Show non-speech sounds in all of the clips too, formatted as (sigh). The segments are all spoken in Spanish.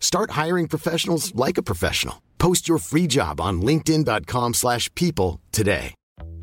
Start hiring professionals like a professional. Post your free job on linkedin.com/people slash people today.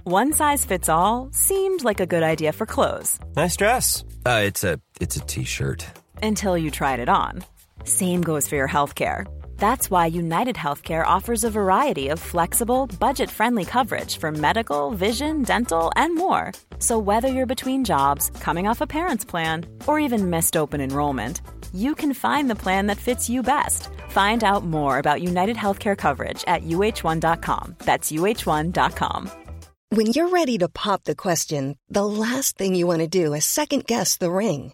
One size fits all seemed like a good idea for clothes Nice dress. Uh, it's a it's a t-shirt. until you tried it on. Same goes for your healthcare. That's why United Healthcare offers a variety of flexible, budget friendly coverage for medical, vision, dental, and more. So, whether you're between jobs, coming off a parent's plan, or even missed open enrollment, you can find the plan that fits you best. Find out more about United Healthcare coverage at uh1.com. That's uh1.com. When you're ready to pop the question, the last thing you want to do is second guess the ring.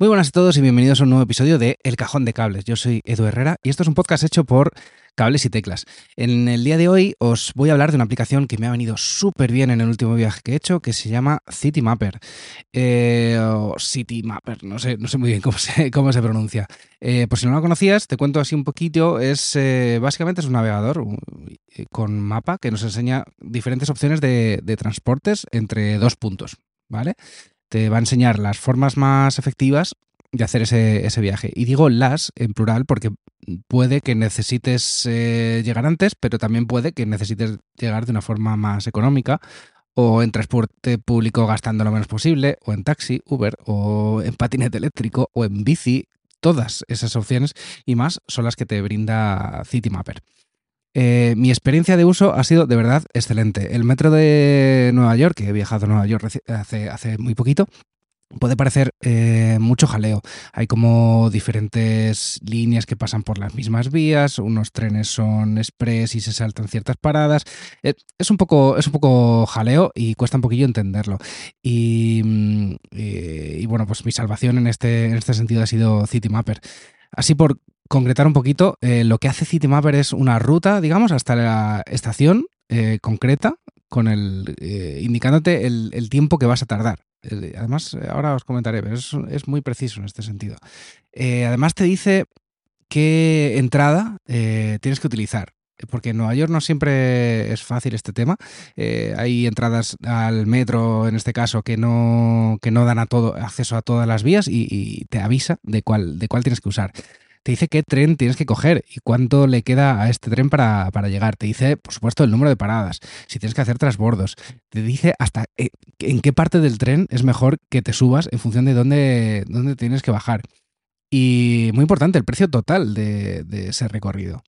Muy buenas a todos y bienvenidos a un nuevo episodio de El Cajón de Cables. Yo soy Edu Herrera y esto es un podcast hecho por Cables y Teclas. En el día de hoy os voy a hablar de una aplicación que me ha venido súper bien en el último viaje que he hecho, que se llama CityMapper. Eh, o CityMapper, no sé, no sé muy bien cómo se, (laughs) cómo se pronuncia. Eh, por si no lo conocías, te cuento así un poquito. Es eh, básicamente es un navegador con mapa que nos enseña diferentes opciones de, de transportes entre dos puntos. ¿Vale? Te va a enseñar las formas más efectivas de hacer ese, ese viaje. Y digo las en plural porque puede que necesites eh, llegar antes, pero también puede que necesites llegar de una forma más económica o en transporte público gastando lo menos posible, o en taxi, Uber, o en patinete eléctrico, o en bici. Todas esas opciones y más son las que te brinda CityMapper. Eh, mi experiencia de uso ha sido de verdad excelente. El metro de Nueva York, que he viajado a Nueva York hace, hace muy poquito, puede parecer eh, mucho jaleo. Hay como diferentes líneas que pasan por las mismas vías, unos trenes son express y se saltan ciertas paradas. Eh, es, un poco, es un poco jaleo y cuesta un poquillo entenderlo. Y, mm, y bueno, pues mi salvación en este, en este sentido ha sido CityMapper. Así por concretar un poquito, eh, lo que hace CityMapper es una ruta, digamos, hasta la estación eh, concreta, con el eh, indicándote el, tiempo que vas a tardar. Además, ahora os comentaré, pero es, es muy preciso en este sentido. Además, te dice qué entrada tienes que utilizar. Porque en Nueva York no siempre es fácil este tema. Hay entradas al metro, en este caso, que no, que no dan a todo, acceso a todas las vías y, y te avisa de cuál, de cuál tienes que usar te dice qué tren tienes que coger y cuánto le queda a este tren para, para llegar. Te dice, por supuesto, el número de paradas, si tienes que hacer transbordos. Te dice hasta eh, en qué parte del tren es mejor que te subas en función de dónde, dónde tienes que bajar. Y muy importante, el precio total de, de ese recorrido.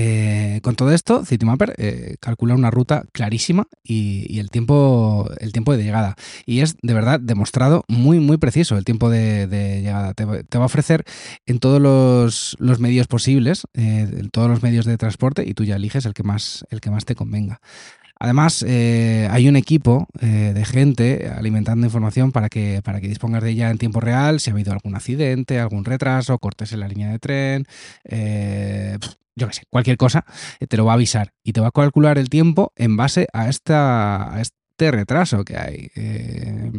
Eh, con todo esto, CityMapper eh, calcula una ruta clarísima y, el, tiempo, el tiempo de llegada. Y es de verdad demostrado muy, muy preciso el tiempo de, llegada. Te, va- a ofrecer en todos los, medios posibles, eh, en todos los medios de transporte, y tú ya eliges el que más, el que más te convenga. Además, hay un equipo de gente alimentando información para que, para que dispongas de ella en tiempo real, si ha habido algún accidente, algún retraso, cortes en la línea de tren, eh, yo qué sé, cualquier cosa, eh, te lo va a avisar y te va a calcular el tiempo en base a, esta, este retraso que hay. Eh,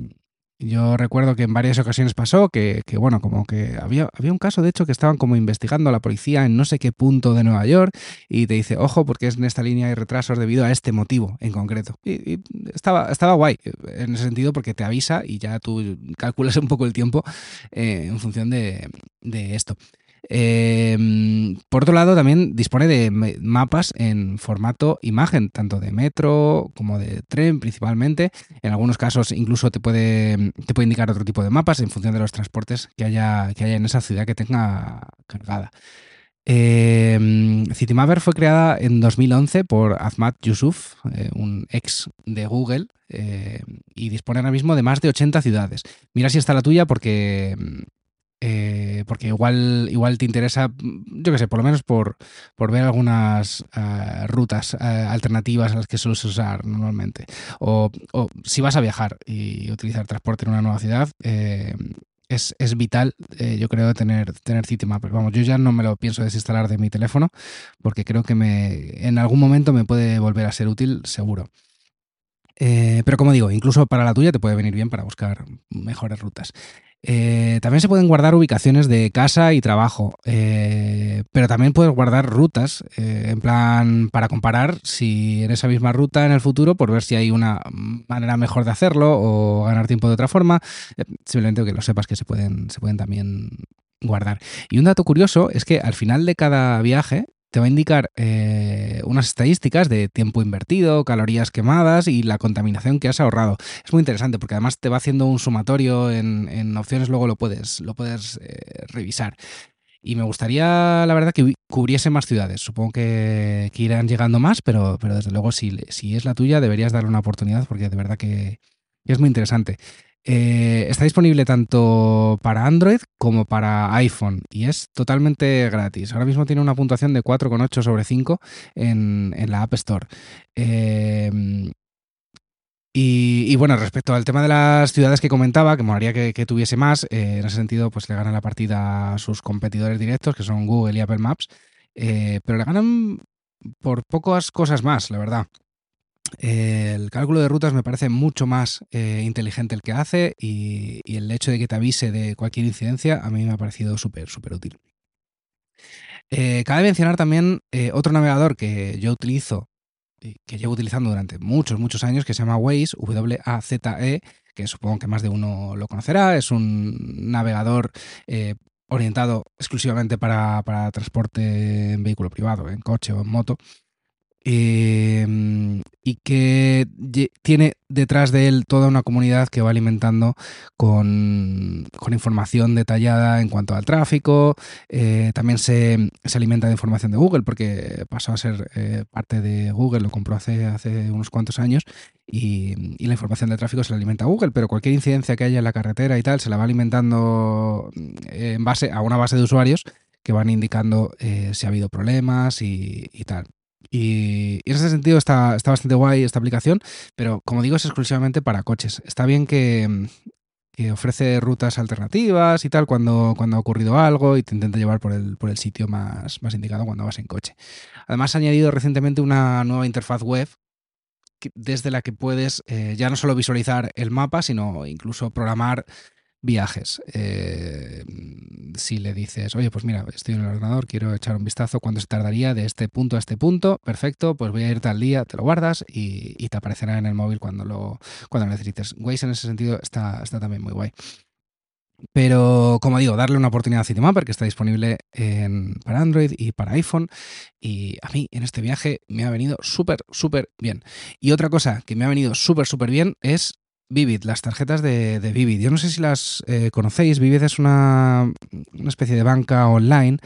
yo recuerdo que en varias ocasiones pasó que, bueno, como que había, había un caso, de hecho, que estaban como investigando a la policía en no sé qué punto de Nueva York y te dice, ojo, porque es en esta línea hay retrasos debido a este motivo en concreto. Y, estaba, estaba guay eh, en ese sentido porque te avisa y ya tú calculas (laughs) un poco el tiempo en función de, de esto. Eh, por otro lado, también dispone de mapas en formato imagen, tanto de metro como de tren principalmente. En algunos casos incluso te puede, te puede indicar otro tipo de mapas en función de los transportes que haya, que haya en esa ciudad que tenga cargada. Eh, Citymapper fue creada en 2011 por Ahmad Yusuf, eh, un ex de Google, eh, y dispone ahora mismo de más de 80 ciudades. Mira si está la tuya porque eh, porque igual, igual te interesa, yo qué sé, por lo menos por, por ver algunas uh, rutas uh, alternativas a las que sueles usar normalmente. O, si vas a viajar y utilizar transporte en una nueva ciudad, eh, es, es, vital, eh, yo creo, tener, tener Citymapper. Vamos, yo ya no me lo pienso desinstalar de mi teléfono porque creo que me, en algún momento me puede volver a ser útil, seguro. Eh, pero como digo, incluso para la tuya te puede venir bien para buscar mejores rutas. Eh, también se pueden guardar ubicaciones de casa y trabajo, eh, pero también puedes guardar rutas, eh, en plan para comparar si en esa misma ruta en el futuro, por ver si hay una manera mejor de hacerlo o ganar tiempo de otra forma. Simplemente que lo sepas que se pueden, se pueden también guardar. Y un dato curioso es que al final de cada viaje te va a indicar eh, unas estadísticas de tiempo invertido, calorías quemadas y la contaminación que has ahorrado. Es muy interesante porque además te va haciendo un sumatorio en, en opciones, luego lo puedes, lo puedes eh, revisar. Y me gustaría, la verdad, que cubriese más ciudades. Supongo que, que irán llegando más, pero, pero desde luego si, si, es la tuya deberías darle una oportunidad porque de verdad que, que es muy interesante. Eh, está disponible tanto para Android como para iPhone y es totalmente gratis. Ahora mismo tiene una puntuación de 4,8 sobre 5 en, la App Store. Eh, y, bueno, respecto al tema de las ciudades que comentaba, que molaría que, que tuviese más, eh, en ese sentido, pues le ganan la partida a sus competidores directos, que son Google y Apple Maps, pero le ganan por pocas cosas más, la verdad. El cálculo de rutas me parece mucho más eh, inteligente el que hace y, y, el hecho de que te avise de cualquier incidencia a mí me ha parecido súper, súper útil. Eh, cabe mencionar también eh, otro navegador que yo utilizo, que llevo utilizando durante muchos, muchos años, que se llama Waze, W-A-Z-E, que supongo que más de uno lo conocerá. Es un navegador orientado exclusivamente para, para, transporte en vehículo privado, en coche o en moto. Eh, y que tiene detrás de él toda una comunidad que va alimentando con, información detallada en cuanto al tráfico. Eh, también se, se, alimenta de información de Google porque pasó a ser eh, parte de Google, lo compró hace, hace unos cuantos años y, la información de tráfico se la alimenta Google, pero cualquier incidencia que haya en la carretera y tal se la va alimentando en base a una base de usuarios que van indicando eh, si ha habido problemas y, y tal. Y, en ese sentido está, está, bastante guay esta aplicación, pero como digo, es exclusivamente para coches. Está bien que, que, ofrece rutas alternativas y tal cuando, cuando ha ocurrido algo y te intenta llevar por el, por el sitio más, más indicado cuando vas en coche. Además, ha añadido recientemente una nueva interfaz web desde la que puedes eh, ya no solo visualizar el mapa, sino incluso programar viajes. Eh, si le dices, oye, pues mira, estoy en el ordenador, quiero echar un vistazo, ¿cuánto se tardaría de este punto a este punto? Perfecto, pues voy a ir tal día, te lo guardas y, te aparecerá en el móvil cuando lo, cuando lo necesites. Waze en ese sentido está, está también muy guay. Pero, como digo, darle una oportunidad a Citymapper, que está disponible en, para Android y para iPhone. Y a mí, en este viaje, me ha venido súper, súper bien. Y otra cosa que me ha venido súper, súper bien es Vivid, las tarjetas de, de, Vivid. Yo no sé si las eh, conocéis. Vivid es una, una, especie de banca online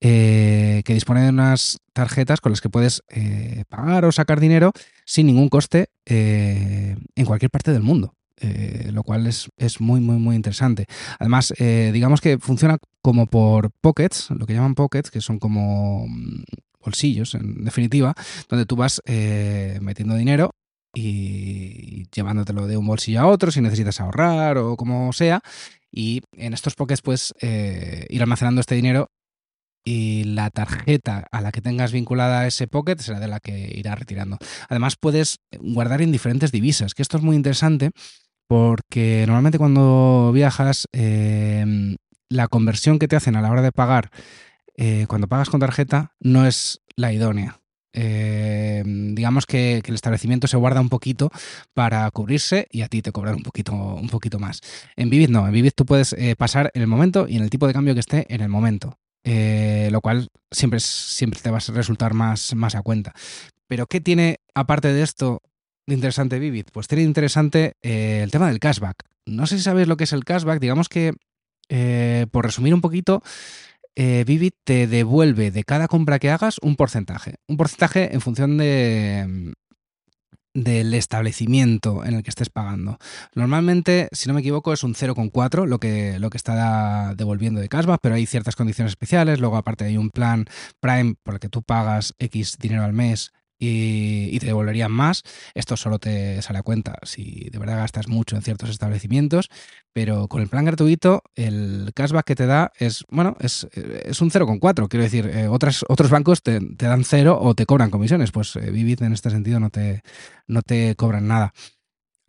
eh, que dispone de unas tarjetas con las que puedes eh, pagar o sacar dinero sin ningún coste eh, en cualquier parte del mundo. Eh, lo cual es, es, muy, muy, muy interesante. Además, digamos que funciona como por pockets, lo que llaman pockets, que son como mm, bolsillos, en definitiva, donde tú vas metiendo dinero y llevándotelo de un bolsillo a otro si necesitas ahorrar o como sea. Y en estos pockets puedes eh, ir almacenando este dinero y la tarjeta a la que tengas vinculada ese pocket será de la que irás retirando. Además puedes guardar en diferentes divisas, que esto es muy interesante porque normalmente cuando viajas eh, la conversión que te hacen a la hora de pagar eh, cuando pagas con tarjeta no es la idónea. Eh, digamos que, el establecimiento se guarda un poquito para cubrirse y a ti te cobran un poquito, un poquito más. En Vivid no, en Vivid tú puedes eh, pasar en el momento y en el tipo de cambio que esté en el momento. eh, lo cual siempre, siempre te va a resultar más, más a cuenta. Pero ¿qué tiene, aparte de esto, de interesante Vivid? Pues tiene interesante el tema del cashback. No sé si sabéis lo que es el cashback, digamos que, por resumir un poquito, eh, Vivid te devuelve de cada compra que hagas un porcentaje. Un porcentaje en función de, del establecimiento en el que estés pagando. Normalmente, si no me equivoco, es un 0,4 lo que, lo que está devolviendo de cashback, pero hay ciertas condiciones especiales. Luego, aparte, hay un plan Prime por el que tú pagas X dinero al mes y, te devolverían más. Esto solo te sale a cuenta si de verdad gastas mucho en ciertos establecimientos, pero con el plan gratuito el cashback que te da es, bueno, es, es un 0,4. Quiero decir, eh, otras, otros bancos te, dan cero o te cobran comisiones. Pues eh, Vivid en este sentido no te, no te cobran nada.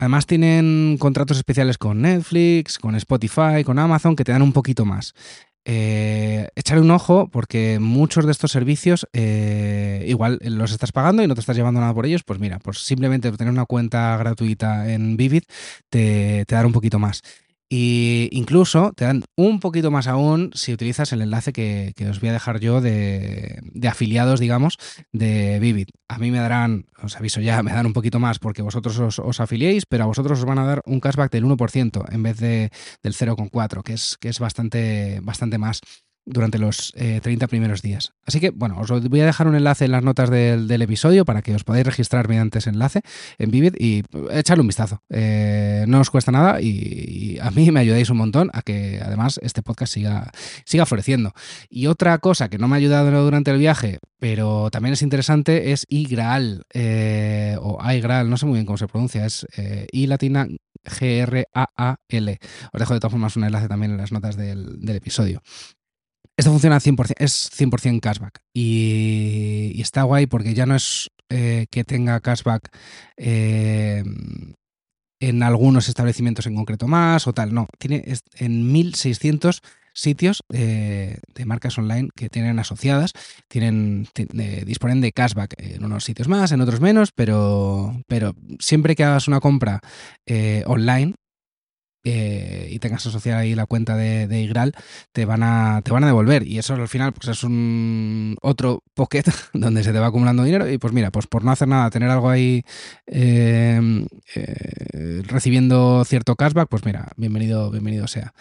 Además tienen contratos especiales con Netflix, con Spotify, con Amazon, que te dan un poquito más eh, un ojo porque muchos de estos servicios eh, igual los estás pagando y no te estás llevando nada por ellos, pues mira, pues simplemente tener una cuenta gratuita en Vivid te, te dará un poquito más. Y incluso te dan un poquito más aún si utilizas el enlace que, os voy a dejar yo de, afiliados, digamos, de Vivid. A mí me darán, os aviso ya, me dan un poquito más porque vosotros os, afiliéis, pero a vosotros os van a dar un cashback del 1% en vez de, del 0,4, que es, que es bastante, bastante más durante los 30 eh, primeros días. Así que, bueno, os voy a dejar un enlace en las notas del, episodio para que os podáis registrar mediante ese enlace en Vivid y echarle un vistazo. Eh, no os cuesta nada y, a mí me ayudáis un montón a que además este podcast siga, siga floreciendo. Y otra cosa que no me ha ayudado durante el viaje, pero también es interesante, es iGraal eh, o iGraal, no sé muy bien cómo se pronuncia, es I latina G-R-A-A-L. Os dejo de todas formas un enlace también en las notas del episodio. Esto funciona 100%, es 100% cashback. Y, está guay porque ya no es eh, que tenga cashback eh, en algunos establecimientos en concreto más o tal, no, tiene en 1600 sitios eh, de marcas online que tienen asociadas, tienen, disponen de cashback en unos sitios más, en otros menos, pero, pero siempre que hagas una compra online, eh, y tengas asociada ahí la cuenta de, Igral, te van, a, te van a devolver. Y eso al final pues es un otro pocket (laughs) donde se te va acumulando dinero. Y pues mira, pues por no hacer nada, tener algo ahí eh, eh, recibiendo cierto cashback, pues mira, bienvenido, bienvenido sea.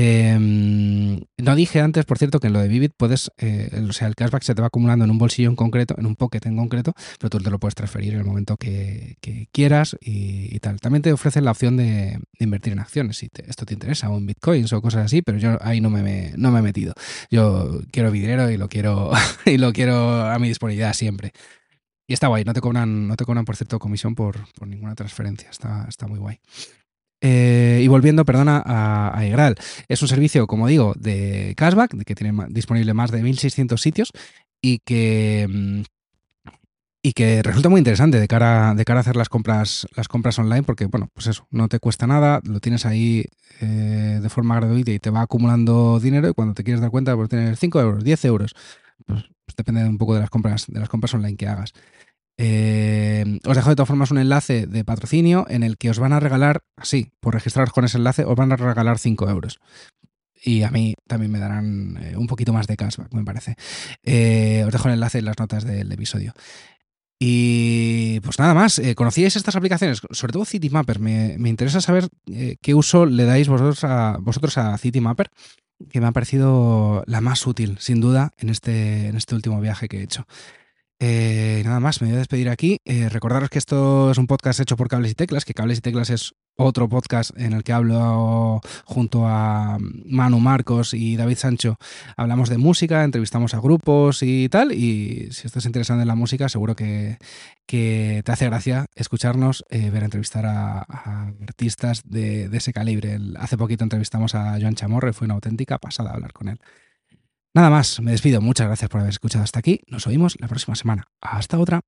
Em, no dije antes, por cierto, que en lo de Vivid puedes, eh, o sea, el cashback se te va acumulando en un bolsillo en concreto, en un pocket en concreto, pero tú te lo puedes transferir en el momento que, quieras y, tal. También te ofrecen la opción de, invertir en acciones, si esto te interesa, o en bitcoins o cosas así, pero yo ahí no me, no me he metido. Yo quiero mi dinero y lo quiero, (laughs) y lo quiero a mi disponibilidad siempre. Y está guay, no te cobran, no te cobran por cierto comisión por, por ninguna transferencia, está, está muy guay. Eh, y volviendo, perdona, a, a Egral. Es un servicio, como digo, de cashback, que tiene disponible más de 1.600 sitios y que, mm, y que resulta muy interesante de cara, de cara a hacer las compras, las compras online, porque, bueno, pues eso, no te cuesta nada, lo tienes ahí eh, de forma gratuita y te va acumulando dinero y cuando te quieres dar cuenta, pues tienes 5 euros, 10 euros. Pues, pues, depende un poco de las compras, de las compras online que hagas. Eh, os dejo de todas formas un enlace de patrocinio en el que os van a regalar, así, por registraros con ese enlace, os van a regalar 5 euros. Y a mí también me darán eh, un poquito más de cashback, me parece. Eh, os dejo el enlace en las notas del episodio. Y pues nada más, ¿conocíais estas aplicaciones? Sobre todo CityMapper. Me, me interesa saber qué uso le dais vosotros a, vosotros a CityMapper, que me ha parecido la más útil, sin duda, en este, en este último viaje que he hecho. Eh, nada más, me voy a despedir aquí. Eh, recordaros que esto es un podcast hecho por Cables y Teclas, que Cables y Teclas es otro podcast en el que hablo junto a Manu Marcos y David Sancho. Hablamos de música, entrevistamos a grupos y tal. Y si estás interesado en la música, seguro que, te hace gracia escucharnos, eh, ver entrevistar a, artistas de, de, ese calibre. hace poquito entrevistamos a Joan Chamorro y fue una auténtica pasada hablar con él. Nada más, me despido. Muchas gracias por haber escuchado hasta aquí. Nos oímos la próxima semana. Hasta otra.